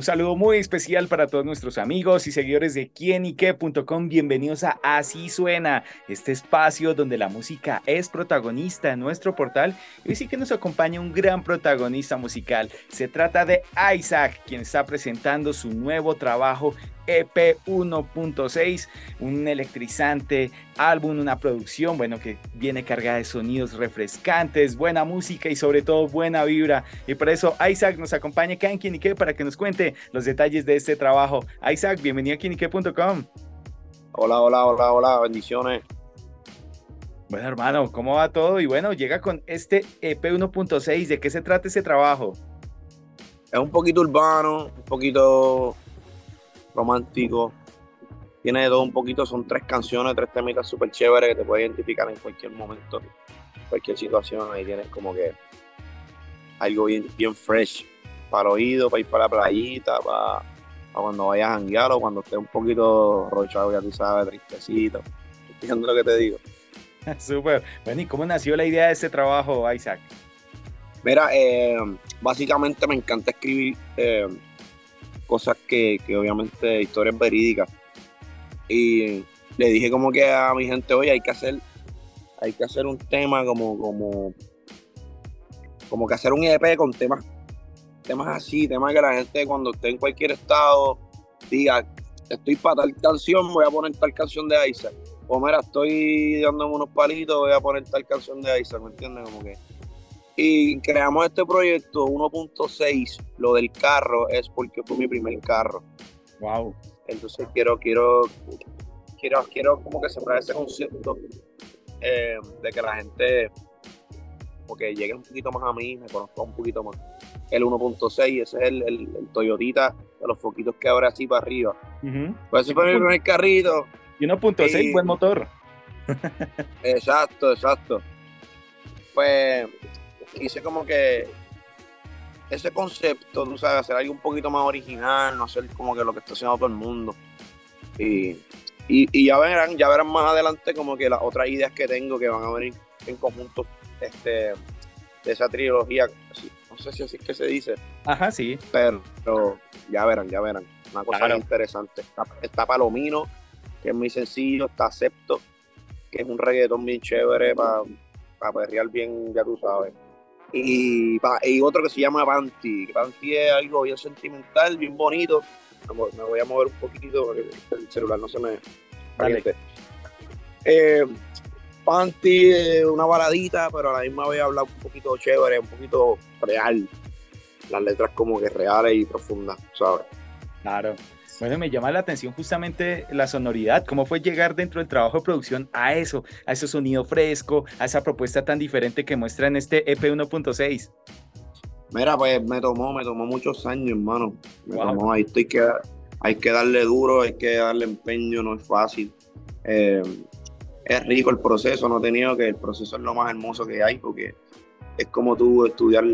Un saludo muy especial para todos nuestros amigos y seguidores de quienique.com. Bienvenidos a Así Suena, este espacio donde la música es protagonista en nuestro portal. Y hoy sí que nos acompaña un gran protagonista musical. Se trata de Isaac, quien está presentando su nuevo trabajo EP 1.6, un electrizante álbum, una producción, bueno, que viene cargada de sonidos refrescantes, buena música y sobre todo buena vibra. Y por eso Isaac nos acompaña acá en Kinique para que nos cuente los detalles de este trabajo. Isaac, bienvenido a Kinique.com. Hola, hola, hola, hola, bendiciones. Bueno, hermano, ¿cómo va todo? Y bueno, llega con este EP 1.6. ¿De qué se trata ese trabajo? Es un poquito urbano, un poquito romántico. Tiene de todo un poquito, son tres canciones, tres temitas súper chéveres que te puedes identificar en cualquier momento, cualquier situación. Ahí tienes como que algo bien, bien fresh para el oído, para ir para la playita, para, cuando vayas a janguear o cuando estés un poquito rochado, ya tú sabes, tristecito. Entiendo lo que te digo. Súper. Bueno, ¿y cómo nació la idea de este trabajo, Isaac? Mira, eh, básicamente me encanta escribir eh, cosas que, obviamente historias verídicas. Y le dije como que a mi gente, oye, hay que hacer, hay que hacer un tema como, como, como que hacer un EP con temas, temas así, temas que la gente cuando esté en cualquier estado diga, estoy para tal canción, voy a poner tal canción de Isaac. O mira, estoy dándome unos palitos, voy a poner tal canción de Isaac, ¿me entiendes? Como que y creamos este proyecto 1.6. Lo del carro es porque fue mi primer carro. Wow. Entonces quiero, quiero, quiero, quiero como que sembrar ese concepto eh, de que la gente porque llegue un poquito más a mí, me conozca un poquito más. El 1.6, ese es el, el, Toyotita de los foquitos que abre así para arriba. Pues ese fue mi primer carrito. Y 1.6, buen motor. exacto, exacto. Pues hice como que ese concepto, tú sabes, hacer algo un poquito más original, no hacer como que lo que está haciendo todo el mundo. Y, y, ya verán, ya verán más adelante como que las otras ideas que tengo que van a venir en conjunto este, de esa trilogía. no sé si así es que se dice. Ajá, sí. Pero, ya verán, ya verán. Una cosa interesante. Está, Palomino, que es muy sencillo, está Acepto, que es un reggaetón bien chévere para para perrear bien, ya tú sabes. Y, y otro que se llama Panty. Panty es algo bien sentimental, bien bonito. Me voy a mover un poquito porque el celular no se me caliente. Eh, Panty es una baladita, pero a la misma vez habla un poquito chévere, un poquito real. Las letras como que reales y profundas, ¿sabes? Claro. Bueno, me llama la atención justamente la sonoridad, cómo fue llegar dentro del trabajo de producción a eso, a ese sonido fresco, a esa propuesta tan diferente que muestra en este EP 1.6. Mira, pues me tomó, me tomó muchos años, hermano. Me tomó, ahí estoy que, hay que darle duro, hay que darle empeño, no es fácil. Eh, es rico el proceso, no he tenido que el proceso es lo más hermoso que hay, porque es como tú estudiar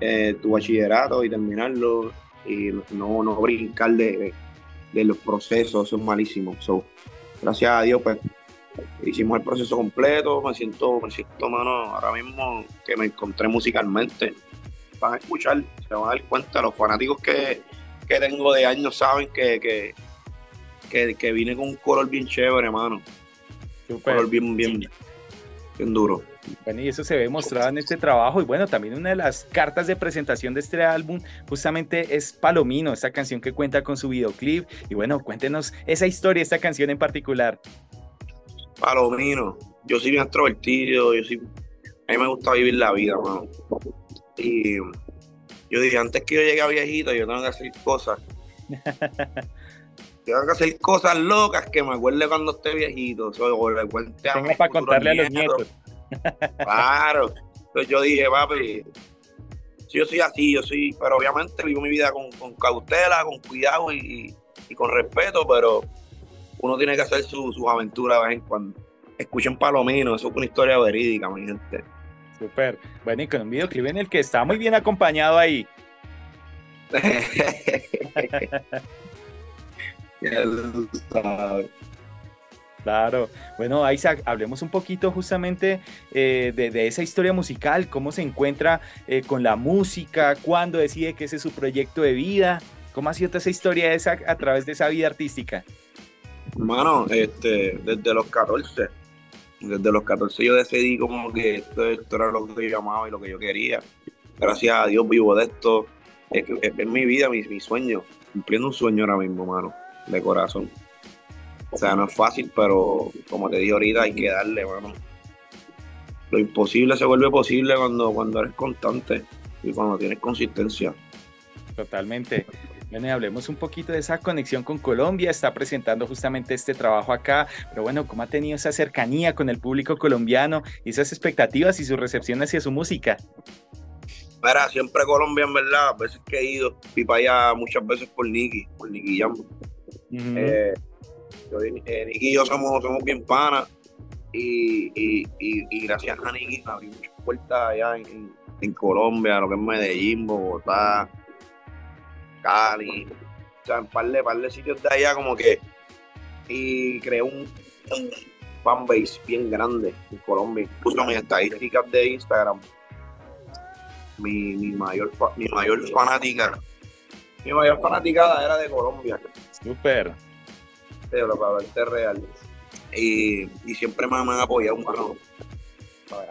eh, tu bachillerato y terminarlo y no, no brincar de, los procesos, eso es malísimo. gracias a Dios, pues hicimos el proceso completo, me siento, me siento, mano, ahora mismo que me encontré musicalmente. Van a escuchar, se van a dar cuenta, los fanáticos que, tengo de años saben que, que, que, vine con un color bien chévere, hermano. Un color bien, bien, bien duro. Bueno, y eso se ve mostrado en este trabajo. Y bueno, también una de las cartas de presentación de este álbum justamente es Palomino, esta canción que cuenta con su videoclip. Y bueno, cuéntenos esa historia, esta canción en particular. Palomino, yo soy bien extrovertido, yo soy, a mí me gusta vivir la vida, mano. Y yo dije, antes que yo llegue a viejito, yo tengo que hacer cosas. tengo que hacer cosas locas que me acuerde cuando esté viejito. Tengo para contarle a los nietos. Claro. Entonces yo dije, papi, si yo soy así, yo soy, pero obviamente vivo mi vida con, cautela, con cuidado y, con respeto, pero uno tiene que hacer sus aventuras de vez en cuando. Escuchen Palomino, eso es una historia verídica, mi gente. Súper. Bueno, y con un videoclip en el que está muy bien acompañado ahí. Claro. Bueno, Isaac, hablemos un poquito justamente eh, de, esa historia musical, cómo se encuentra eh, con la música, cuándo decide que ese es su proyecto de vida, cómo ha sido toda esa historia esa, a través de esa vida artística. Hermano, este, desde los 14, desde los 14 yo decidí como que esto, era lo que yo amaba y lo que yo quería. Gracias a Dios vivo de esto. Es, mi vida, mi, mi sueño, cumpliendo un sueño ahora mismo, hermano, de corazón. O sea, no es fácil, pero como te dije ahorita, hay que darle, mano. Lo imposible se vuelve posible cuando, cuando eres constante y cuando tienes consistencia. Totalmente. Bueno, y hablemos un poquito de esa conexión con Colombia. Está presentando justamente este trabajo acá, pero bueno, ¿cómo ha tenido esa cercanía con el público colombiano y esas expectativas y su recepción hacia su música? Mira, siempre Colombia, en verdad, a veces que he ido, fui para allá muchas veces por Nicky, por Nicky Jam. Eh, Nicky y yo somos, somos bien panas y, gracias a Nicky abrí muchas puertas allá en, Colombia, lo que es Medellín, Bogotá, Cali, o sea, en par de, par de sitios de allá como que y creé un, fanbase bien grande en Colombia. Incluso mis estadísticas de Instagram, mi, mayor mi mayor fanática, mi mayor fanaticada era de Colombia. Para hablarte real. Y, siempre me, han apoyado, mano.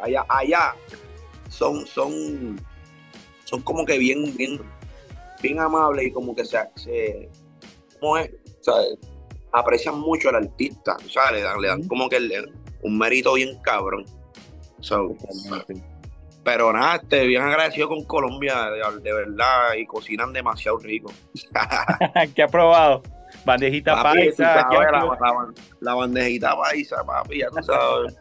Allá, allá son, son, son como que bien, bien, bien amables y como que se, se ¿cómo es? aprecian mucho al artista, Le dan, le dan como que un mérito bien cabrón. pero nada, este, bien agradecido con Colombia, de, verdad, y cocinan demasiado rico. ¿Qué ha probado? Bandejita paisa. la, bandejita paisa, papi, ya tú sabes.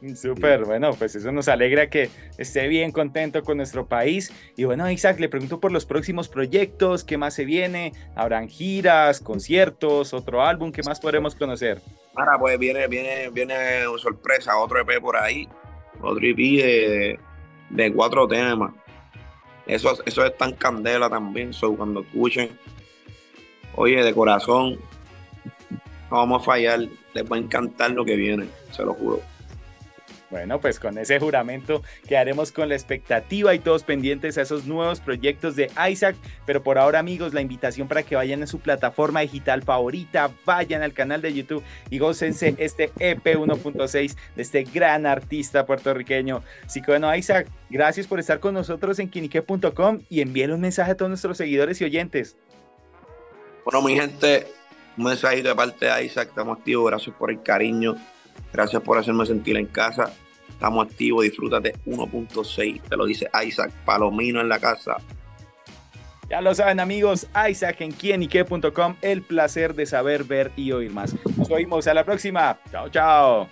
Súper, bueno, pues eso nos alegra que esté bien contento con nuestro país. Y bueno, Isaac, le pregunto por los próximos proyectos, ¿qué más se viene? ¿Habrán giras, conciertos, otro álbum? ¿Qué más podremos conocer? Ahora, pues viene, viene, viene sorpresa, otro EP por ahí, otro EP de, de cuatro temas. Eso, eso es tan candela también, so, cuando escuchen Oye, de corazón, no vamos a fallar. Les va a encantar lo que viene, se lo juro. Bueno, pues con ese juramento quedaremos con la expectativa y todos pendientes a esos nuevos proyectos de Isaac. Pero por ahora, amigos, la invitación para que vayan a su plataforma digital favorita, vayan al canal de YouTube y gócense este EP 1.6 de este gran artista puertorriqueño. Así que bueno, Isaac, gracias por estar con nosotros en quinique.com y envíale un mensaje a todos nuestros seguidores y oyentes. Bueno, mi gente, un mensajito de parte de Isaac, estamos activos, gracias por el cariño, gracias por hacerme sentir en casa, estamos activos, disfrútate 1.6, te lo dice Isaac, Palomino en la casa. Ya lo saben amigos, Isaac en quienique.com, el placer de saber, ver y oír más. Nos vemos a la próxima. Chao, chao.